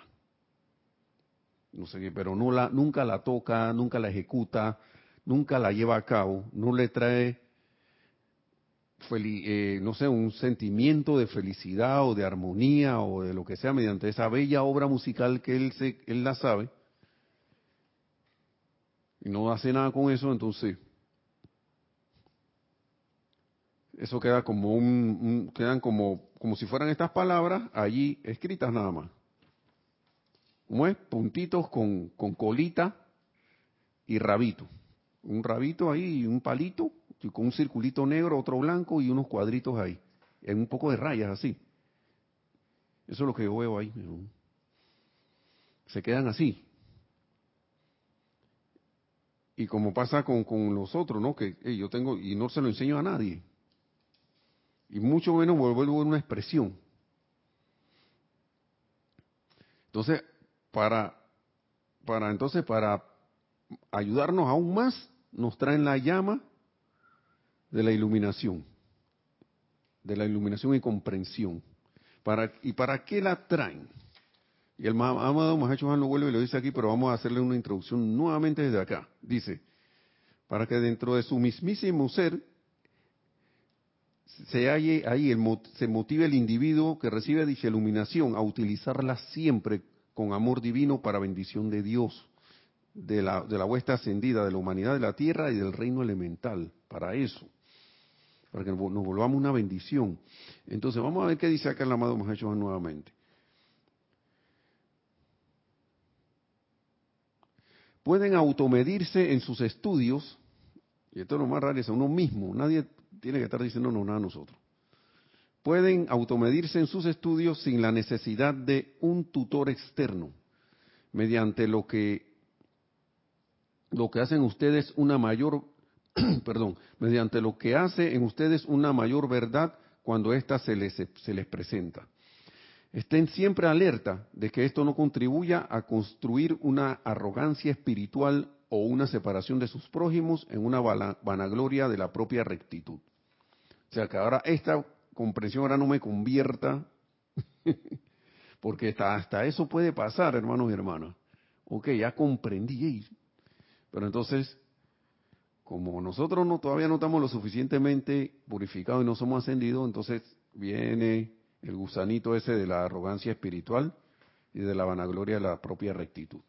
no sé qué, pero no la, nunca la toca, nunca la ejecuta, nunca la lleva a cabo, no le trae, eh, no sé, un sentimiento de felicidad o de armonía o de lo que sea mediante esa bella obra musical que él, se, él la sabe, y no hace nada con eso, entonces eso queda como un, quedan como como si fueran estas palabras allí escritas nada más. ¿cómo es? Puntitos con, con colita y rabito. Un rabito ahí un palito, y con un circulito negro, otro blanco y unos cuadritos ahí. En un poco de rayas así. Eso es lo que yo veo ahí. Se quedan así. Y como pasa con, con los otros, ¿no? Que yo tengo, y no se lo enseño a nadie. Y mucho menos vuelvo a una expresión. Entonces, para, para entonces, para ayudarnos aún más, nos traen la llama de la iluminación, de la iluminación y comprensión. Para, ¿Y para qué la traen? Y el amado Mahacho lo vuelve y lo dice aquí, pero vamos a hacerle una introducción nuevamente desde acá. Dice, para que dentro de su mismísimo ser se halle ahí, el, se motive el individuo que recibe dicha iluminación a utilizarla siempre con amor divino para bendición de Dios, de la, de ascendida, de la humanidad de la tierra y del reino elemental, para eso, para que nos volvamos una bendición. Entonces, vamos a ver qué dice acá el amado Mahacho nuevamente. Pueden automedirse en sus estudios, y esto es lo más raro, es a uno mismo, nadie tiene que estar diciendo no nada a nosotros pueden automedirse en sus estudios sin la necesidad de un tutor externo, mediante lo que lo que hacen ustedes una mayor perdón, mediante lo que hace en ustedes una mayor verdad cuando ésta se les, se les presenta. Estén siempre alerta de que esto no contribuya a construir una arrogancia espiritual o una separación de sus prójimos en una vanagloria de la propia rectitud. O sea que ahora esta comprensión ahora no me convierta, porque hasta, eso puede pasar, hermanos y hermanas. Ok, ya comprendí, pero entonces, como nosotros no, todavía no estamos lo suficientemente purificados y no somos ascendidos, entonces viene el gusanito ese de la arrogancia espiritual y de la vanagloria de la propia rectitud.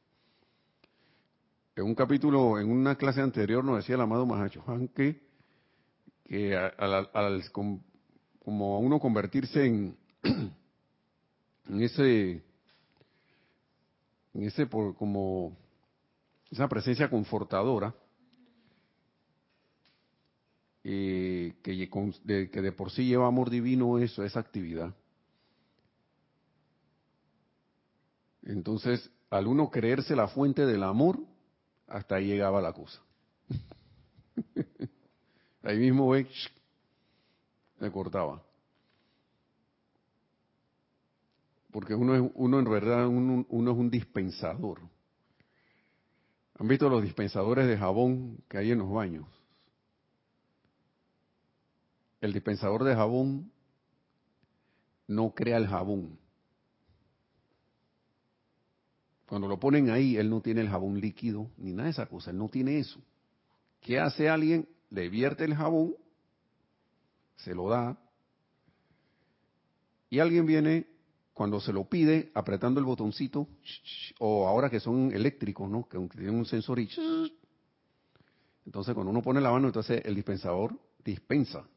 En un capítulo, en una clase anterior nos decía el amado Mahacho que, que al, al, como a uno convertirse en, en ese, en ese por, como esa presencia confortadora eh, que, de, que de por sí lleva amor divino eso, esa actividad. Entonces, al uno creerse la fuente del amor, hasta ahí llegaba la cosa. ahí mismo ve, se cortaba. Porque uno, es, uno en verdad, uno, uno es un dispensador. ¿Han visto los dispensadores de jabón que hay en los baños? El dispensador de jabón no crea el jabón. Cuando lo ponen ahí, él no tiene el jabón líquido ni nada de esa cosa, él no tiene eso. ¿Qué hace alguien? Le vierte el jabón, se lo da, y alguien viene cuando se lo pide apretando el botoncito, o ahora que son eléctricos, ¿no? Que tienen un sensor y... Entonces cuando uno pone la mano, entonces el dispensador dispensa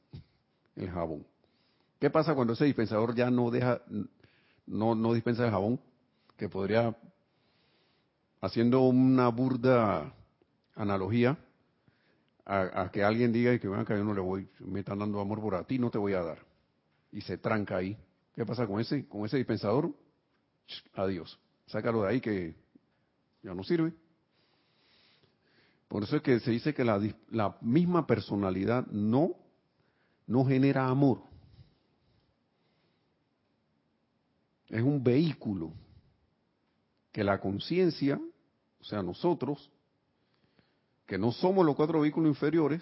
el jabón. ¿Qué pasa cuando ese dispensador ya no deja, no, no dispensa el jabón? Que podría, haciendo una burda analogía, a, que alguien diga y que venga que yo no le voy, me están dando amor por a ti, no te voy a dar. Y se tranca ahí. ¿Qué pasa con ese, con ese dispensador? Adiós. Sácalo de ahí que ya no sirve. Por eso es que se dice que la, la misma personalidad no, no genera amor. Es un vehículo que la conciencia, o sea, nosotros, que no somos los cuatro vehículos inferiores,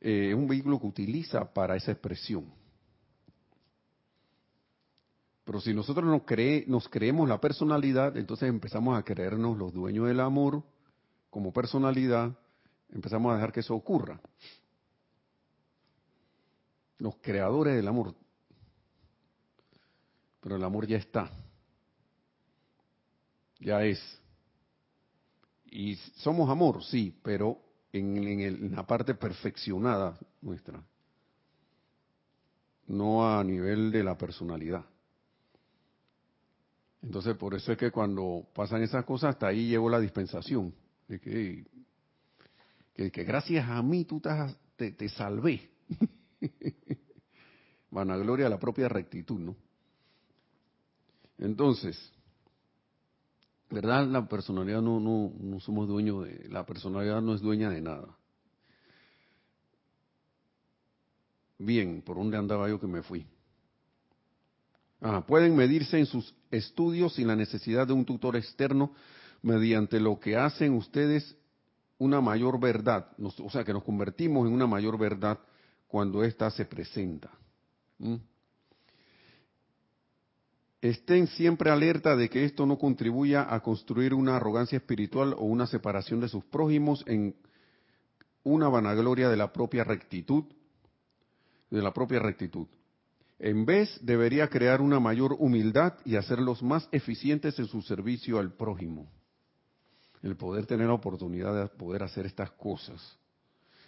eh, es un vehículo que utiliza para esa expresión. Pero si nosotros nos, cree, nos creemos la personalidad, entonces empezamos a creernos los dueños del amor como personalidad, empezamos a dejar que eso ocurra. Los creadores del amor. Pero el amor ya está. Ya es. Y somos amor, sí, pero en, en la parte perfeccionada nuestra. No a nivel de la personalidad. Entonces, por eso es que cuando pasan esas cosas, hasta ahí llegó la dispensación. De que, que, gracias a mí tú te, te salvé. Vanagloria a la propia rectitud, ¿no? Entonces, ¿verdad? La personalidad no, no, no somos dueños de, la personalidad no es dueña de nada. Bien, ¿por dónde andaba yo que me fui? pueden medirse en sus estudios sin la necesidad de un tutor externo mediante lo que hacen ustedes una mayor verdad, o sea, que nos convertimos en una mayor verdad cuando ésta se presenta. Estén siempre alerta de que esto no contribuya a construir una arrogancia espiritual o una separación de sus prójimos en una vanagloria de la propia rectitud, de la propia rectitud. En vez, debería crear una mayor humildad y hacerlos más eficientes en su servicio al prójimo. El poder tener la oportunidad de poder hacer estas cosas.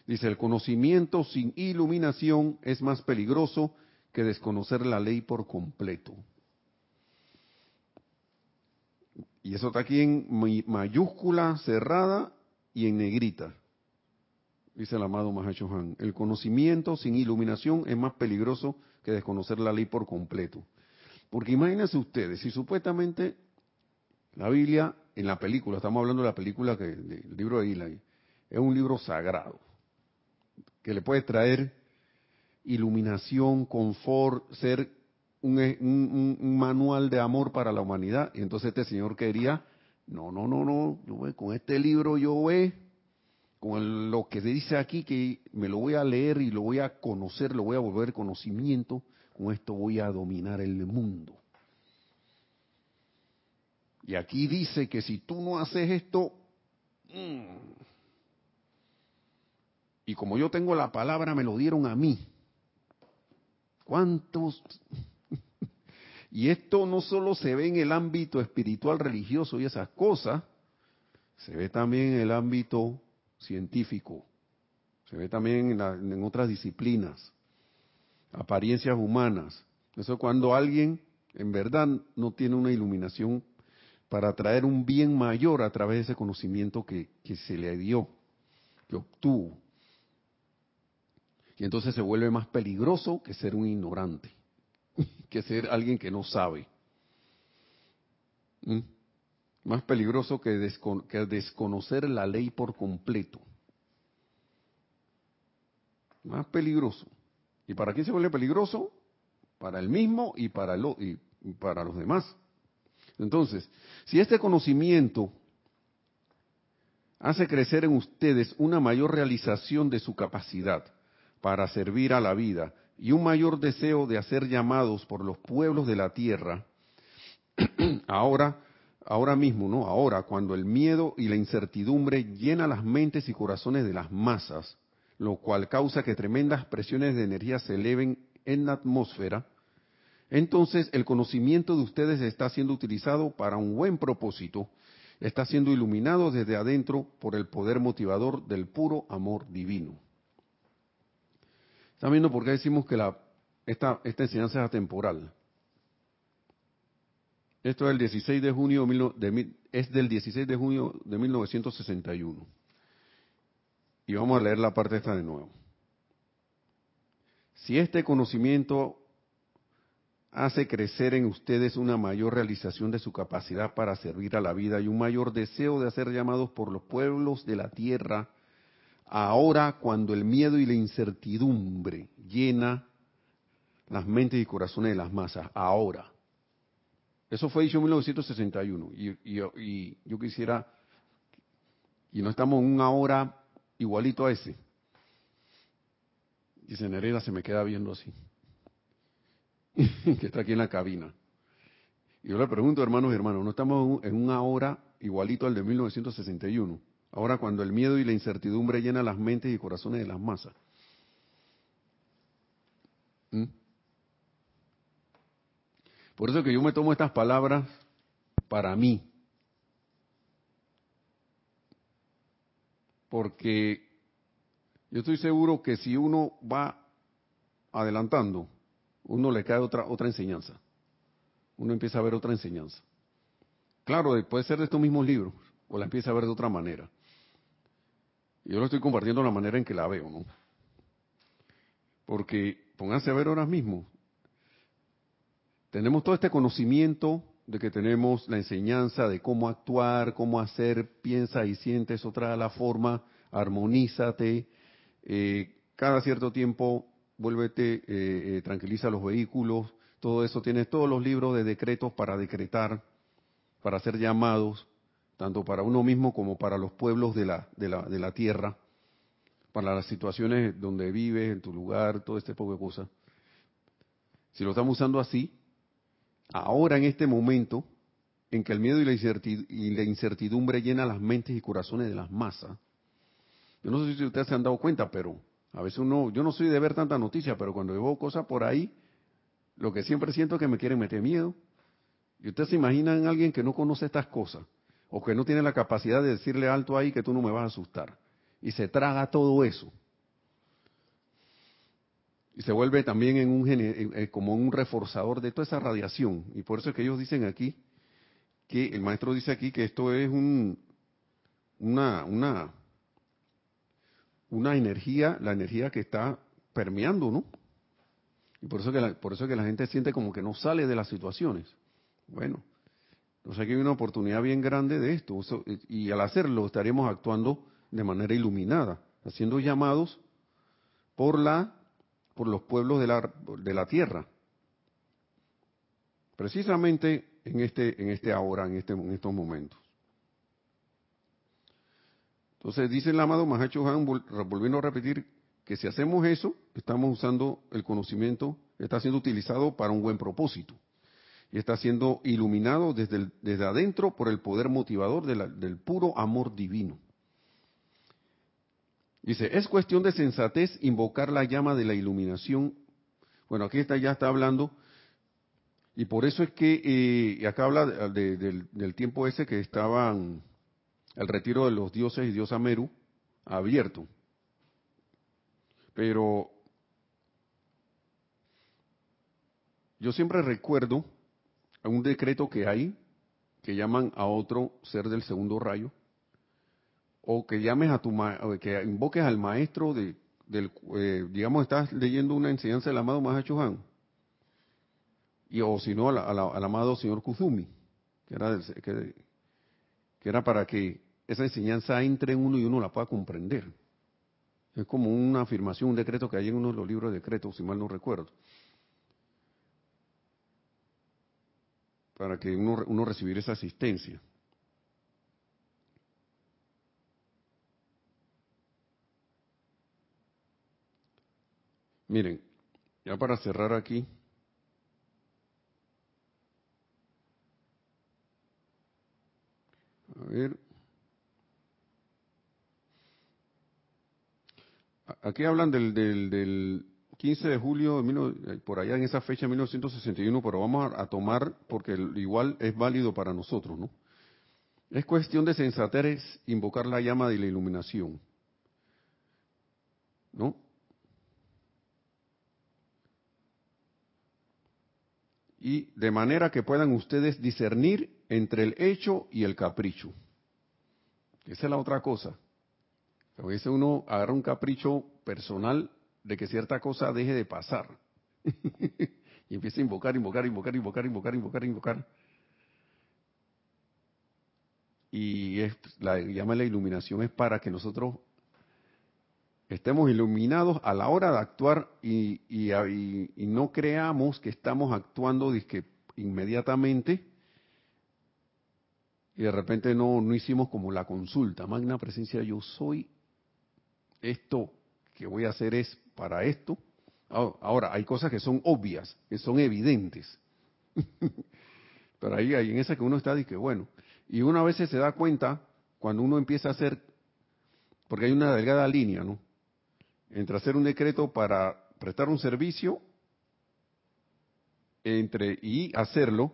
Dice, el conocimiento sin iluminación es más peligroso que desconocer la ley por completo. Y eso está aquí en mayúscula cerrada y en negrita dice el amado Mahashohan. El conocimiento sin iluminación es más peligroso que desconocer la ley por completo. Porque imagínense ustedes, si supuestamente la Biblia, en la película, estamos hablando de la película, que, del libro de Eli, es un libro sagrado, que le puede traer iluminación, confort, ser un, un, manual de amor para la humanidad. Y entonces este señor quería, no, no, no, no, yo, con este libro yo voy con lo que se dice aquí, que me lo voy a leer y lo voy a conocer, lo voy a volver conocimiento, con esto voy a dominar el mundo. Y aquí dice que si tú no haces esto, mm, y como yo tengo la palabra, me lo dieron a mí. ¿Cuántos? Y esto no solo se ve en el ámbito espiritual, religioso y esas cosas, se ve también en el ámbito científico, se ve también en, otras disciplinas, apariencias humanas. Eso es cuando alguien en verdad no tiene una iluminación para traer un bien mayor a través de ese conocimiento que, que se le dio, que obtuvo. Y entonces se vuelve más peligroso que ser un ignorante, que ser alguien que no sabe. ¿Mm? Más peligroso que, desconocer la ley por completo. Más peligroso. ¿Y para quién se vuelve peligroso? Para el mismo y para, y para los demás. Entonces, si este conocimiento hace crecer en ustedes una mayor realización de su capacidad para servir a la vida y un mayor deseo de hacer llamados por los pueblos de la tierra, ahora, ahora mismo, ¿no? Ahora, cuando el miedo y la incertidumbre llena las mentes y corazones de las masas, lo cual causa que tremendas presiones de energía se eleven en la atmósfera, entonces el conocimiento de ustedes está siendo utilizado para un buen propósito, está siendo iluminado desde adentro por el poder motivador del puro amor divino. ¿Están viendo por qué decimos que la, esta, esta enseñanza es atemporal? Esto es, el 16 de junio de, es del 16 de junio de 1961. Y vamos a leer la parte esta de nuevo. Si este conocimiento hace crecer en ustedes una mayor realización de su capacidad para servir a la vida y un mayor deseo de ser llamados por los pueblos de la tierra ahora cuando el miedo y la incertidumbre llena las mentes y corazones de las masas, ahora. Eso fue dicho en 1961 y, y yo quisiera, y no estamos en una hora igualito a ese. Dice Nereda, se me queda viendo así, que está aquí en la cabina. Y yo le pregunto, hermanos y hermanos, ¿no estamos en una hora igualito al de 1961? Ahora cuando el miedo y la incertidumbre llenan las mentes y corazones de las masas. ¿Mm? Por eso que yo me tomo estas palabras para mí. Porque yo estoy seguro que si uno va adelantando, uno le cae otra otra enseñanza. Uno empieza a ver otra enseñanza. Claro, puede ser de estos mismos libros, o la empieza a ver de otra manera. Yo lo estoy compartiendo la manera en que la veo, ¿no? Porque pónganse a ver ahora mismo. Tenemos todo este conocimiento de que tenemos la enseñanza de cómo actuar, cómo hacer, piensa y siente, eso trae la forma, armonízate, eh, cada cierto tiempo vuélvete, eh, eh, tranquiliza los vehículos, todo eso, tienes todos los libros de decretos para decretar, para hacer llamados, tanto para uno mismo como para los pueblos de la, de la, de la tierra, para las situaciones donde vives, en tu lugar, todo este poco de cosas. Si lo estamos usando así, ahora en este momento, en que el miedo y la, incertidumbre llenan las mentes y corazones de las masas, yo no sé si ustedes se han dado cuenta, pero a veces uno, yo no soy de ver tanta noticia, pero cuando veo cosas por ahí, lo que siempre siento es que me quieren meter miedo. Y ustedes se imaginan a alguien que no conoce estas cosas, o que no tiene la capacidad de decirle alto ahí que tú no me vas a asustar. Y se traga todo eso. Y se vuelve también en un, eh, como un reforzador de toda esa radiación. Y por eso es que ellos dicen aquí, que el maestro dice aquí que esto es un, una, una, una energía, la energía que está permeando, ¿no? Y por eso que la, por eso que la gente siente como que no sale de las situaciones. Bueno, sea que hay una oportunidad bien grande de esto. Y al hacerlo estaríamos actuando de manera iluminada, haciendo llamados por la por los pueblos de la, de la tierra. Precisamente en este en este ahora, en este en estos momentos. Entonces dice el amado Mahacho Han, volviendo a repetir que si hacemos eso, estamos usando el conocimiento, está siendo utilizado para un buen propósito y está siendo iluminado desde, desde adentro por el poder motivador del puro amor divino. Dice, es cuestión de sensatez invocar la llama de la iluminación. Bueno, aquí está, ya está hablando, y por eso es que, eh, acá habla del, del, tiempo ese que estaban el retiro de los dioses y diosa Meru abierto. Pero yo siempre recuerdo un decreto que hay que llaman a otro ser del segundo rayo o que llames a tu que invoques al maestro de, del eh, digamos estás leyendo una enseñanza del amado Mahacho Han y o si no al, amado señor Kuzumi que era del, que, que era para que esa enseñanza entre en uno y uno la pueda comprender. Es como una afirmación, un decreto que hay en uno de los libros de decretos, si mal no recuerdo. Para que uno, uno recibiera esa asistencia. Miren, ya para cerrar aquí, a ver, aquí hablan del, del, 15 de julio, eh, por allá en esa fecha, 1961, pero vamos a, tomar, porque igual es válido para nosotros, ¿no? Es cuestión de sensatez invocar la llama de la iluminación, ¿no? y de manera que puedan ustedes discernir entre el hecho y el capricho. Esa es la otra cosa. A veces uno agarra un capricho personal de que cierta cosa deje de pasar. y empieza a invocar, invocar, invocar, invocar, invocar, invocar, invocar. Y es, la llama la iluminación es para que nosotros estemos iluminados a la hora de actuar y, no creamos que estamos actuando inmediatamente y de repente no, no hicimos como la consulta. Magna presencia, yo soy, esto que voy a hacer es para esto. Ahora, hay cosas que son obvias, que son evidentes. Pero ahí, hay en esa que uno está, que bueno, y una vez se da cuenta, cuando uno empieza a hacer, porque hay una delgada línea, ¿no? entre hacer un decreto para prestar un servicio entre y hacerlo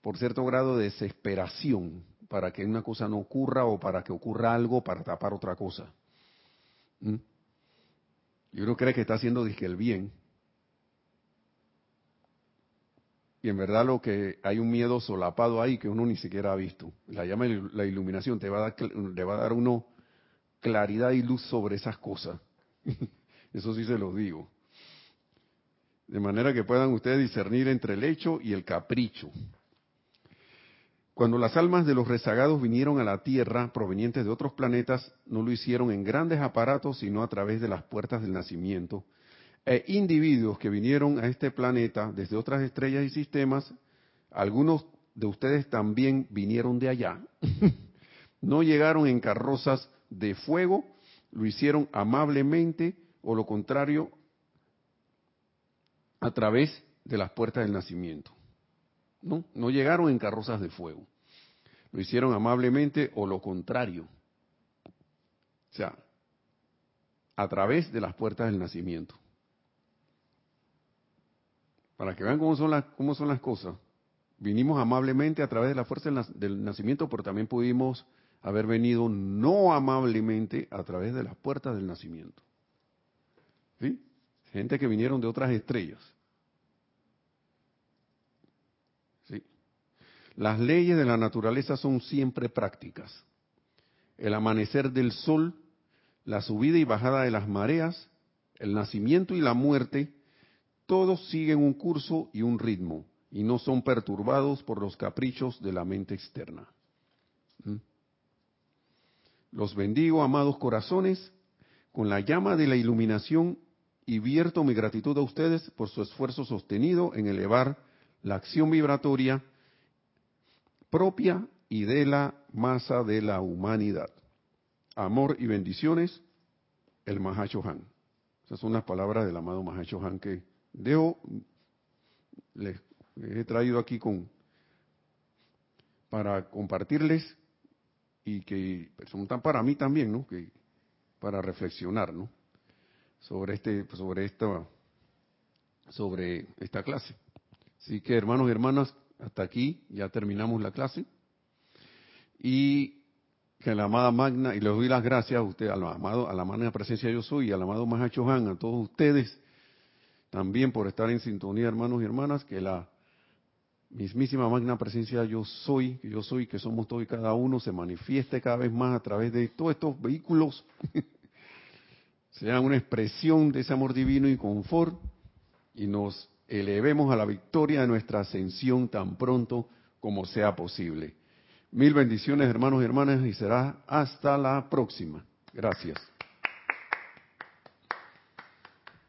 por cierto grado de desesperación para que una cosa no ocurra o para que ocurra algo para tapar otra cosa. ¿Mm? Y uno cree que está haciendo dije, el bien. Y en verdad lo que hay un miedo solapado ahí que uno ni siquiera ha visto. La llama la iluminación te va a dar, le va a dar uno claridad y luz sobre esas cosas. Eso sí se lo digo. De manera que puedan ustedes discernir entre el hecho y el capricho. Cuando las almas de los rezagados vinieron a la Tierra provenientes de otros planetas, no lo hicieron en grandes aparatos, sino a través de las puertas del nacimiento. E individuos que vinieron a este planeta desde otras estrellas y sistemas, algunos de ustedes también vinieron de allá. no llegaron en carrozas de fuego, lo hicieron amablemente o lo contrario, a través de las puertas del nacimiento. No, no llegaron en carrozas de fuego. Lo hicieron amablemente o lo contrario. O sea, a través de las puertas del nacimiento. Para que vean cómo son las, cómo son las cosas. Vinimos amablemente a través de la fuerza del nacimiento, pero también pudimos haber venido no amablemente a través de las puertas del nacimiento. ¿Sí? Gente que vinieron de otras estrellas. ¿Sí? Las leyes de la naturaleza son siempre prácticas. El amanecer del sol, la subida y bajada de las mareas, el nacimiento y la muerte, todos siguen un curso y un ritmo y no son perturbados por los caprichos de la mente externa. ¿Mm? Los bendigo, amados corazones, con la llama de la iluminación y vierto mi gratitud a ustedes por su esfuerzo sostenido en elevar la acción vibratoria propia y de la masa de la humanidad. Amor y bendiciones, el Mahacho Han. Esas son las palabras del amado Mahacho Han que dejo, les he traído aquí con para compartirles y que son tan para mí también, ¿no? Que para reflexionar, ¿no? Sobre este, sobre esta, sobre esta clase. Así que hermanos y hermanas, hasta aquí ya terminamos la clase. Y que la amada magna y les doy las gracias a usted, al amado, a la magna presencia yo soy y al amado Mahacho Han, a todos ustedes también por estar en sintonía, hermanos y hermanas, que la mismísima magna presencia yo soy, que yo soy, que somos todos y cada uno, se manifieste cada vez más a través de todos estos vehículos, sea una expresión de ese amor divino y confort, y nos elevemos a la victoria de nuestra ascensión tan pronto como sea posible. Mil bendiciones, hermanos y hermanas, y será hasta la próxima. Gracias.